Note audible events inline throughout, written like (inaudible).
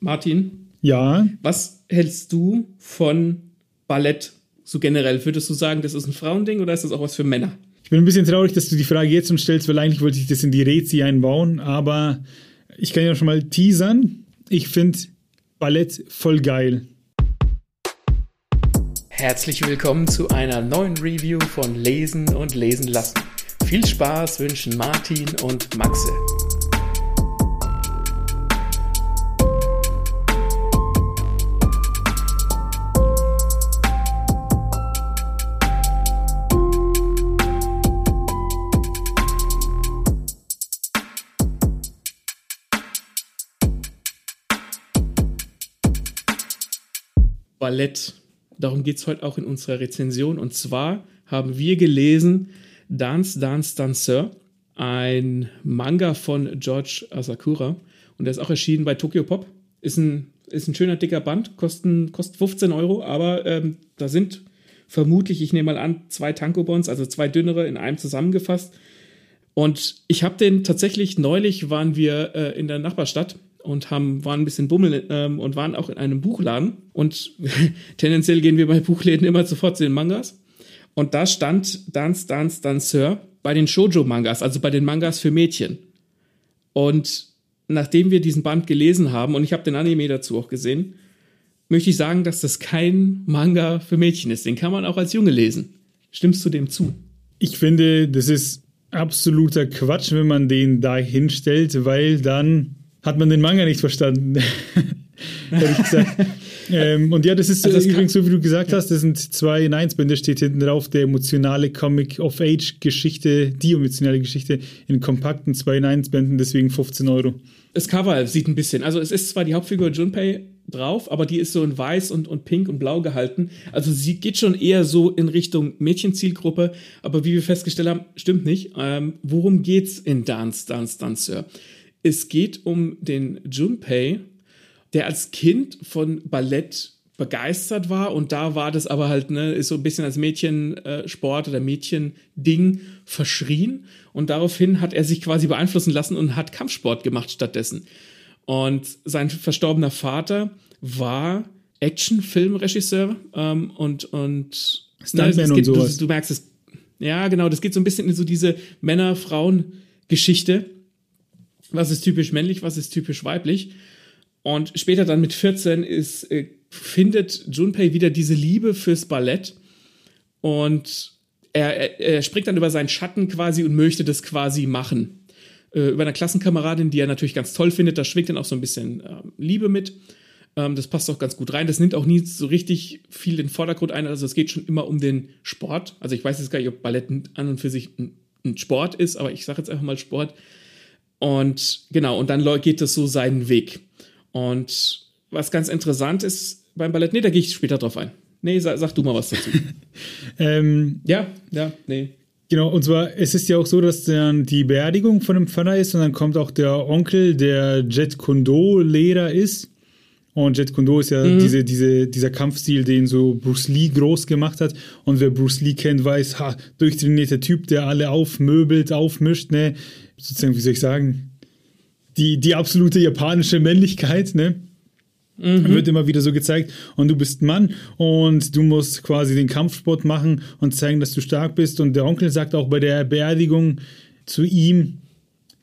Martin? Ja. Was hältst du von Ballett so generell? Würdest du sagen, das ist ein Frauending oder ist das auch was für Männer? Ich bin ein bisschen traurig, dass du die Frage jetzt schon stellst, weil eigentlich wollte ich das in die Rezi einbauen, aber ich kann ja schon mal teasern. Ich finde Ballett voll geil. Herzlich willkommen zu einer neuen Review von Lesen und Lesen lassen. Viel Spaß wünschen Martin und Maxe. Ballett. Darum geht es heute auch in unserer Rezension. Und zwar haben wir gelesen Dance, Dance, Danseur, ein Manga von George Asakura. Und der ist auch erschienen bei Tokyo Pop. Ist ein, ist ein schöner dicker Band, kosten, kostet 15 Euro, aber ähm, da sind vermutlich, ich nehme mal an, zwei Tankobons, also zwei dünnere in einem zusammengefasst. Und ich habe den tatsächlich, neulich waren wir äh, in der Nachbarstadt und haben, waren ein bisschen bummeln ähm, und waren auch in einem Buchladen. Und (laughs) tendenziell gehen wir bei Buchläden immer sofort zu den Mangas. Und da stand Dance, Dance, Danseur bei den Shoujo-Mangas, also bei den Mangas für Mädchen. Und nachdem wir diesen Band gelesen haben, und ich habe den Anime dazu auch gesehen, möchte ich sagen, dass das kein Manga für Mädchen ist. Den kann man auch als Junge lesen. Stimmst du dem zu? Ich finde, das ist absoluter Quatsch, wenn man den da hinstellt, weil dann hat man den Manga nicht verstanden. (laughs) Ehrlich gesagt. (laughs) ähm, und ja, das ist also das übrigens so, wie du gesagt ja. hast, das sind zwei in 1 Bände, steht hinten drauf, der emotionale Comic-of-Age-Geschichte, die emotionale Geschichte in kompakten 2 in 1 Bänden, deswegen 15 Euro. Das Cover sieht ein bisschen, also es ist zwar die Hauptfigur Junpei drauf, aber die ist so in weiß und, und pink und blau gehalten. Also sie geht schon eher so in Richtung Mädchenzielgruppe, aber wie wir festgestellt haben, stimmt nicht. Ähm, worum geht's in Dance, Dance, Danseur? Es geht um den Junpei, der als Kind von Ballett begeistert war und da war das aber halt, ne, ist so ein bisschen als Mädchensport oder Mädchending verschrien und daraufhin hat er sich quasi beeinflussen lassen und hat Kampfsport gemacht stattdessen. Und sein verstorbener Vater war Actionfilmregisseur ähm, und, und, ne, geht, und sowas. Du, du merkst es. Ja, genau, das geht so ein bisschen in so diese Männer-Frauen-Geschichte was ist typisch männlich, was ist typisch weiblich. Und später dann mit 14 ist, äh, findet Junpei wieder diese Liebe fürs Ballett und er, er, er, springt dann über seinen Schatten quasi und möchte das quasi machen. Äh, über eine Klassenkameradin, die er natürlich ganz toll findet, da schwingt dann auch so ein bisschen äh, Liebe mit. Ähm, das passt auch ganz gut rein. Das nimmt auch nie so richtig viel den Vordergrund ein. Also es geht schon immer um den Sport. Also ich weiß jetzt gar nicht, ob Ballett an und für sich ein, ein Sport ist, aber ich sage jetzt einfach mal Sport. Und genau, und dann geht es so seinen Weg. Und was ganz interessant ist beim Ballett, nee, da gehe ich später drauf ein. Nee, sag, sag du mal was dazu. (laughs) ähm, ja, ja, nee. Genau, und zwar, es ist ja auch so, dass dann die Beerdigung von dem Pfarrer ist und dann kommt auch der Onkel, der Jet Kundo-Lehrer ist. Und Jet Kundo ist ja mhm. diese, diese, dieser Kampfstil, den so Bruce Lee groß gemacht hat. Und wer Bruce Lee kennt, weiß, ha, durchtrainierter Typ, der alle aufmöbelt, aufmischt, ne? sozusagen, wie soll ich sagen, die, die absolute japanische Männlichkeit, ne? Mhm. Wird immer wieder so gezeigt. Und du bist Mann und du musst quasi den Kampfsport machen und zeigen, dass du stark bist. Und der Onkel sagt auch bei der Beerdigung zu ihm,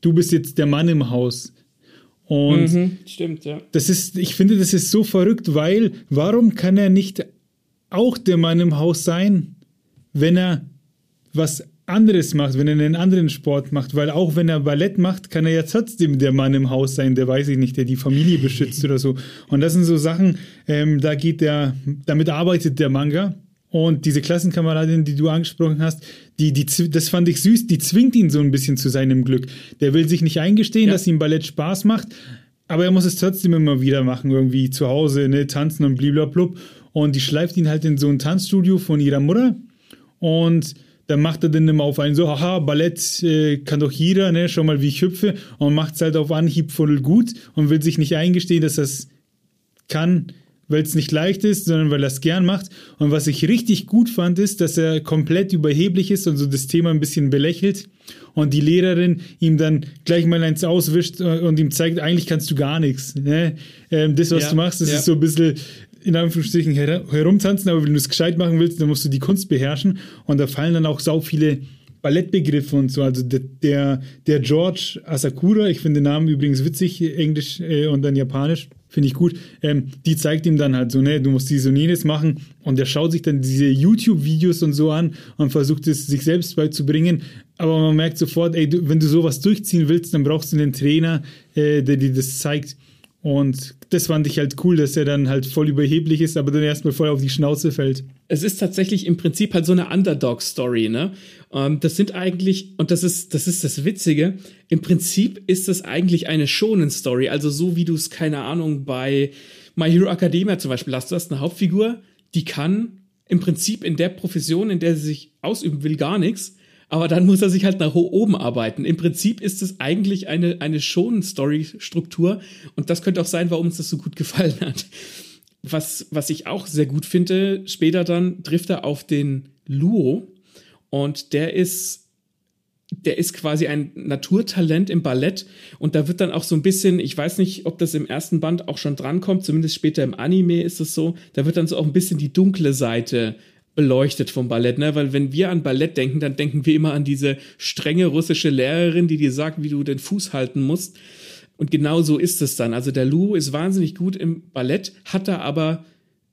du bist jetzt der Mann im Haus. Und mhm, stimmt, ja. Das ist, ich finde, das ist so verrückt, weil warum kann er nicht auch der Mann im Haus sein, wenn er was anderes macht, wenn er einen anderen Sport macht, weil auch wenn er Ballett macht, kann er ja trotzdem der Mann im Haus sein, der weiß ich nicht, der die Familie beschützt oder so. Und das sind so Sachen, ähm, da geht der, damit arbeitet der Manga. Und diese Klassenkameradin, die du angesprochen hast, die, die, das fand ich süß, die zwingt ihn so ein bisschen zu seinem Glück. Der will sich nicht eingestehen, ja. dass ihm Ballett Spaß macht, aber er muss es trotzdem immer wieder machen, irgendwie zu Hause, ne, tanzen und bliblablub. Und die schleift ihn halt in so ein Tanzstudio von ihrer Mutter. Und dann macht er dann immer auf einen so, haha, Ballett äh, kann doch jeder, ne, schau mal, wie ich hüpfe und macht es halt auf Anhieb voll gut und will sich nicht eingestehen, dass es kann, weil es nicht leicht ist, sondern weil er es gern macht. Und was ich richtig gut fand, ist, dass er komplett überheblich ist und so das Thema ein bisschen belächelt und die Lehrerin ihm dann gleich mal eins auswischt und ihm zeigt, eigentlich kannst du gar nichts. Ne? Ähm, das, was ja, du machst, das ja. ist so ein bisschen in Anführungsstrichen her herumtanzen, aber wenn du es gescheit machen willst, dann musst du die Kunst beherrschen. Und da fallen dann auch sau viele Ballettbegriffe und so. Also der, der, der George Asakura, ich finde den Namen übrigens witzig, Englisch äh, und dann Japanisch, finde ich gut. Ähm, die zeigt ihm dann halt so, ne, du musst dies und jenes machen. Und der schaut sich dann diese YouTube-Videos und so an und versucht es sich selbst beizubringen. Aber man merkt sofort, ey, du, wenn du sowas durchziehen willst, dann brauchst du einen Trainer, äh, der dir das zeigt. Und das fand ich halt cool, dass er dann halt voll überheblich ist, aber dann erstmal voll auf die Schnauze fällt. Es ist tatsächlich im Prinzip halt so eine Underdog-Story, ne? Ähm, das sind eigentlich, und das ist, das ist das Witzige, im Prinzip ist das eigentlich eine Shonen-Story, also so wie du es, keine Ahnung, bei My Hero Academia zum Beispiel hast. Du hast eine Hauptfigur, die kann im Prinzip in der Profession, in der sie sich ausüben will, gar nichts aber dann muss er sich halt nach oben arbeiten. Im Prinzip ist es eigentlich eine, eine Schonen-Story-Struktur und das könnte auch sein, warum uns das so gut (laughs) gefallen hat. Was, was ich auch sehr gut finde, später dann trifft er auf den Luo und der ist der ist quasi ein Naturtalent im Ballett und da wird dann auch so ein bisschen, ich weiß nicht, ob das im ersten Band auch schon drankommt, zumindest später im Anime ist es so, da wird dann so auch ein bisschen die dunkle Seite beleuchtet vom Ballett, ne? Weil wenn wir an Ballett denken, dann denken wir immer an diese strenge russische Lehrerin, die dir sagt, wie du den Fuß halten musst. Und genau so ist es dann. Also der Lou ist wahnsinnig gut im Ballett, hat da aber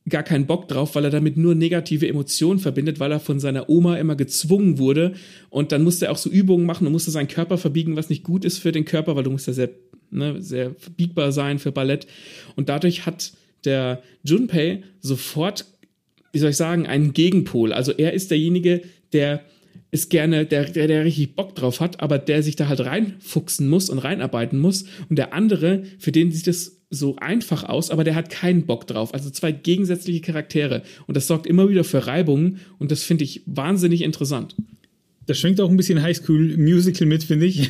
gar keinen Bock drauf, weil er damit nur negative Emotionen verbindet, weil er von seiner Oma immer gezwungen wurde. Und dann musste er auch so Übungen machen und musste seinen Körper verbiegen, was nicht gut ist für den Körper, weil du musst ja sehr, ne, sehr verbiegbar sein für Ballett. Und dadurch hat der Junpei sofort wie soll ich sagen, einen Gegenpol. Also er ist derjenige, der ist gerne, der, der, der richtig Bock drauf hat, aber der sich da halt reinfuchsen muss und reinarbeiten muss. Und der andere, für den sieht es so einfach aus, aber der hat keinen Bock drauf. Also zwei gegensätzliche Charaktere. Und das sorgt immer wieder für Reibungen und das finde ich wahnsinnig interessant. Das schwingt auch ein bisschen Highschool Musical mit, finde ich. (laughs)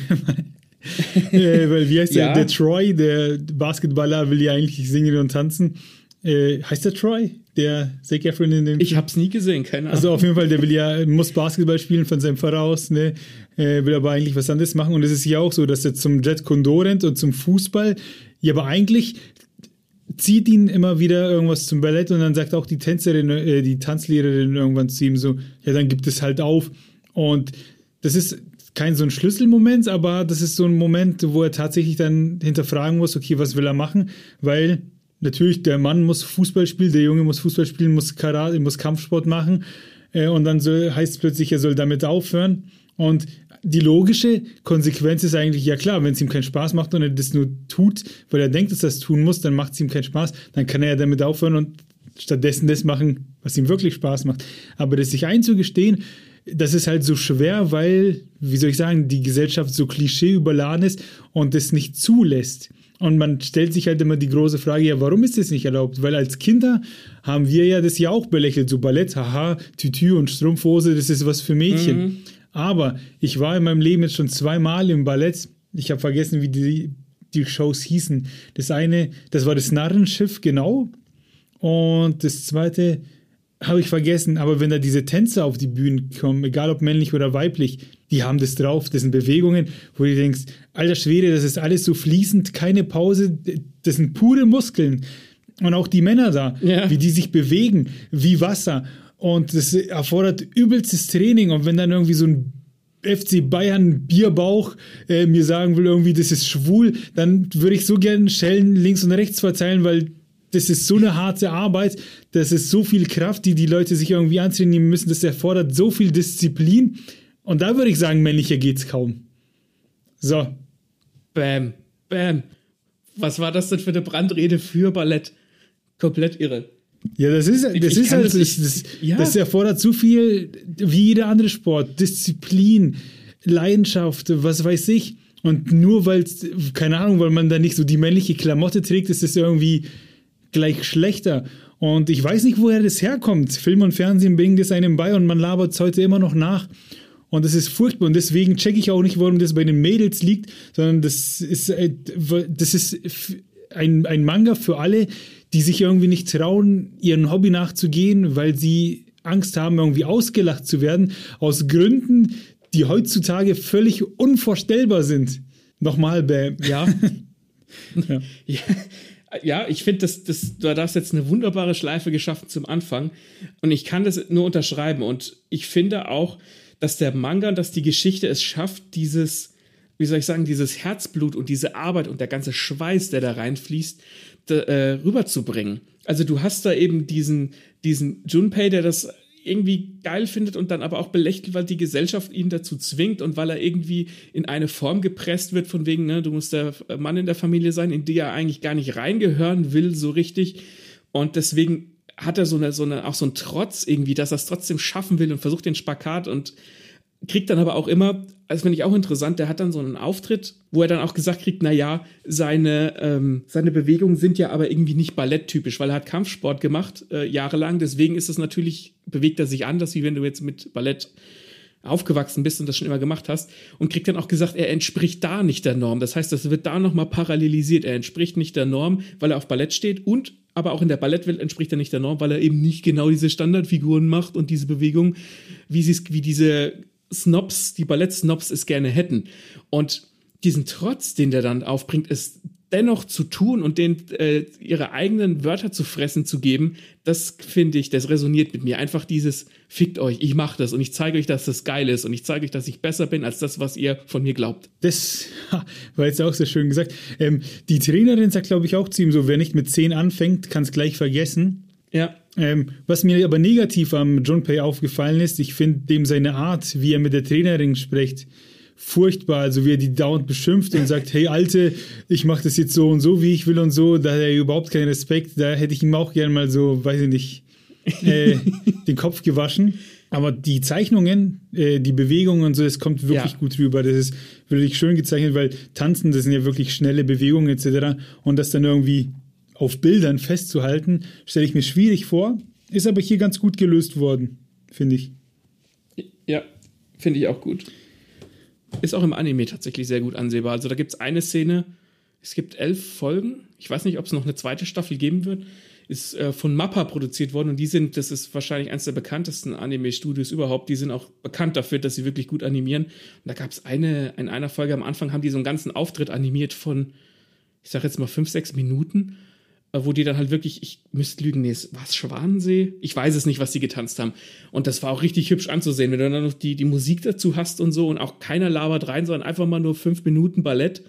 äh, weil wie heißt ja. der? Der Troy, der Basketballer, will ja eigentlich singen und tanzen. Äh, heißt der Troy? Der Zac Efron in dem. Ich hab's nie gesehen, keine Ahnung. Also auf jeden Fall, der will ja, muss Basketball spielen von seinem Vater aus, ne? Äh, will aber eigentlich was anderes machen. Und es ist ja auch so, dass er zum Jet Condor rennt und zum Fußball. Ja, aber eigentlich zieht ihn immer wieder irgendwas zum Ballett und dann sagt auch die Tänzerin, äh, die Tanzlehrerin irgendwann zu ihm so, ja, dann gibt es halt auf. Und das ist kein so ein Schlüsselmoment, aber das ist so ein Moment, wo er tatsächlich dann hinterfragen muss, okay, was will er machen? Weil natürlich, der Mann muss Fußball spielen, der Junge muss Fußball spielen, muss Karate, muss Kampfsport machen. Äh, und dann soll, heißt es plötzlich, er soll damit aufhören. Und die logische Konsequenz ist eigentlich, ja klar, wenn es ihm keinen Spaß macht und er das nur tut, weil er denkt, dass er das tun muss, dann macht es ihm keinen Spaß, dann kann er ja damit aufhören und stattdessen das machen, was ihm wirklich Spaß macht. Aber das sich einzugestehen, das ist halt so schwer, weil, wie soll ich sagen, die Gesellschaft so klischee überladen ist und es nicht zulässt. Und man stellt sich halt immer die große Frage, ja, warum ist das nicht erlaubt? Weil als Kinder haben wir ja das ja auch belächelt, so Ballett, haha, Tütü und Strumpfhose, das ist was für Mädchen. Mhm. Aber ich war in meinem Leben jetzt schon zweimal im Ballett. Ich habe vergessen, wie die, die Shows hießen. Das eine, das war das Narrenschiff, genau. Und das zweite habe ich vergessen. Aber wenn da diese Tänzer auf die Bühne kommen, egal ob männlich oder weiblich, die haben das drauf, das sind Bewegungen, wo du denkst, alter Schwede, das ist alles so fließend, keine Pause, das sind pure Muskeln. Und auch die Männer da, ja. wie die sich bewegen, wie Wasser. Und das erfordert übelstes Training. Und wenn dann irgendwie so ein FC Bayern Bierbauch äh, mir sagen will, irgendwie, das ist schwul, dann würde ich so gerne Schellen links und rechts verteilen, weil das ist so eine harte Arbeit, das ist so viel Kraft, die die Leute sich irgendwie antrainieren müssen, das erfordert so viel Disziplin. Und da würde ich sagen, männlicher geht's kaum. So. Bam, bam. Was war das denn für eine Brandrede für Ballett? Komplett irre. Ja, das ist, das ich ist halt, das, das, das, ja. das erfordert so viel wie jeder andere Sport. Disziplin, Leidenschaft, was weiß ich. Und nur weil, keine Ahnung, weil man da nicht so die männliche Klamotte trägt, ist es irgendwie gleich schlechter. Und ich weiß nicht, woher das herkommt. Film und Fernsehen bringen das einem bei und man labert es heute immer noch nach. Und das ist furchtbar. Und deswegen checke ich auch nicht, warum das bei den Mädels liegt, sondern das ist, äh, das ist ein, ein Manga für alle, die sich irgendwie nicht trauen, ihren Hobby nachzugehen, weil sie Angst haben, irgendwie ausgelacht zu werden, aus Gründen, die heutzutage völlig unvorstellbar sind. Nochmal, Bam. (laughs) Ja. ja. ja. Ja, ich finde, das, das, du hast jetzt eine wunderbare Schleife geschaffen zum Anfang. Und ich kann das nur unterschreiben. Und ich finde auch, dass der Manga, dass die Geschichte es schafft, dieses, wie soll ich sagen, dieses Herzblut und diese Arbeit und der ganze Schweiß, der da reinfließt, da, äh, rüberzubringen. Also du hast da eben diesen, diesen Junpei, der das irgendwie geil findet und dann aber auch belächelt, weil die Gesellschaft ihn dazu zwingt und weil er irgendwie in eine Form gepresst wird, von wegen, ne, du musst der Mann in der Familie sein, in die er eigentlich gar nicht reingehören will, so richtig. Und deswegen hat er so eine, so eine, auch so einen Trotz irgendwie, dass er es trotzdem schaffen will und versucht den Spagat und kriegt dann aber auch immer, das finde ich auch interessant, der hat dann so einen Auftritt, wo er dann auch gesagt kriegt, na ja, seine, ähm, seine Bewegungen sind ja aber irgendwie nicht balletttypisch, weil er hat Kampfsport gemacht, äh, jahrelang, deswegen ist es natürlich, bewegt er sich anders, wie wenn du jetzt mit Ballett aufgewachsen bist und das schon immer gemacht hast und kriegt dann auch gesagt, er entspricht da nicht der Norm. Das heißt, das wird da nochmal parallelisiert. Er entspricht nicht der Norm, weil er auf Ballett steht und aber auch in der Ballettwelt entspricht er nicht der Norm, weil er eben nicht genau diese Standardfiguren macht und diese Bewegung, wie sie wie diese Snobs, die Ballett-Snobs es gerne hätten. Und diesen Trotz, den der dann aufbringt, ist dennoch zu tun und denen äh, ihre eigenen Wörter zu fressen zu geben, das finde ich, das resoniert mit mir. Einfach dieses fickt euch, ich mache das und ich zeige euch, dass das geil ist und ich zeige euch, dass ich besser bin als das, was ihr von mir glaubt. Das (laughs) war jetzt auch sehr schön gesagt. Ähm, die Trainerin sagt, glaube ich, auch zu ihm so, wer nicht mit 10 anfängt, kann es gleich vergessen. Ja. Ähm, was mir aber negativ am John Pay aufgefallen ist, ich finde dem seine Art, wie er mit der Trainerin spricht, furchtbar. Also wie er die dauernd beschimpft und sagt, hey Alte, ich mache das jetzt so und so, wie ich will und so. Da hat er überhaupt keinen Respekt. Da hätte ich ihm auch gerne mal so, weiß ich nicht, äh, (laughs) den Kopf gewaschen. Aber die Zeichnungen, äh, die Bewegungen und so, das kommt wirklich ja. gut rüber. Das ist wirklich schön gezeichnet, weil Tanzen, das sind ja wirklich schnelle Bewegungen etc. Und das dann irgendwie auf Bildern festzuhalten, stelle ich mir schwierig vor. Ist aber hier ganz gut gelöst worden, finde ich. Ja, finde ich auch gut. Ist auch im Anime tatsächlich sehr gut ansehbar. Also da gibt es eine Szene, es gibt elf Folgen. Ich weiß nicht, ob es noch eine zweite Staffel geben wird. Ist äh, von Mappa produziert worden und die sind, das ist wahrscheinlich eines der bekanntesten Anime-Studios überhaupt. Die sind auch bekannt dafür, dass sie wirklich gut animieren. Und da gab es eine, in einer Folge am Anfang haben die so einen ganzen Auftritt animiert von, ich sag jetzt mal, fünf, sechs Minuten wo die dann halt wirklich, ich müsste lügen, nee, war es Schwanensee? Ich weiß es nicht, was die getanzt haben. Und das war auch richtig hübsch anzusehen, wenn du dann noch die, die Musik dazu hast und so und auch keiner labert rein, sondern einfach mal nur fünf Minuten Ballett.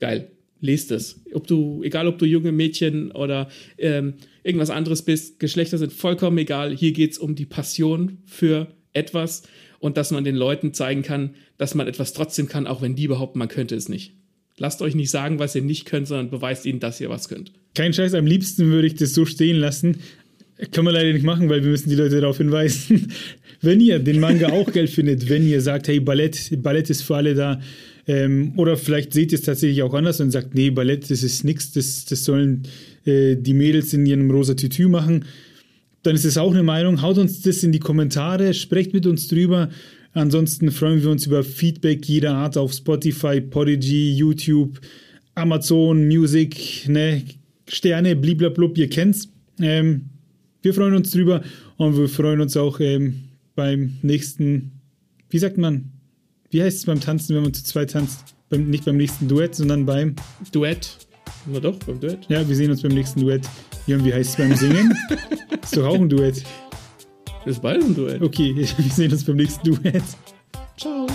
Geil. Lest es. Ob du, egal ob du junge Mädchen oder ähm, irgendwas anderes bist, Geschlechter sind vollkommen egal. Hier geht es um die Passion für etwas und dass man den Leuten zeigen kann, dass man etwas trotzdem kann, auch wenn die behaupten, man könnte es nicht. Lasst euch nicht sagen, was ihr nicht könnt, sondern beweist ihnen, dass ihr was könnt. Kein Scheiß, am liebsten würde ich das so stehen lassen. Kann man leider nicht machen, weil wir müssen die Leute darauf hinweisen. (laughs) wenn ihr den Manga auch geil findet, wenn ihr sagt, hey, Ballett, Ballett ist für alle da, ähm, oder vielleicht seht ihr es tatsächlich auch anders und sagt, nee, Ballett, das ist nichts, das, das sollen äh, die Mädels in ihrem rosa Tütü machen, dann ist es auch eine Meinung. Haut uns das in die Kommentare, sprecht mit uns drüber. Ansonsten freuen wir uns über Feedback jeder Art auf Spotify, Podigy, YouTube, Amazon, Music, ne, Sterne, bliblablub, ihr kennt's. Ähm, wir freuen uns drüber und wir freuen uns auch ähm, beim nächsten, wie sagt man, wie heißt es beim Tanzen, wenn man zu zweit tanzt? Beim, nicht beim nächsten Duett, sondern beim Duett. Na doch, beim Duett. Ja, wir sehen uns beim nächsten Duett. Und wie heißt es beim Singen? (laughs) ist doch auch ein Duett. Ist beides ein Duett. Okay, (laughs) wir sehen uns beim nächsten Duett. Ciao.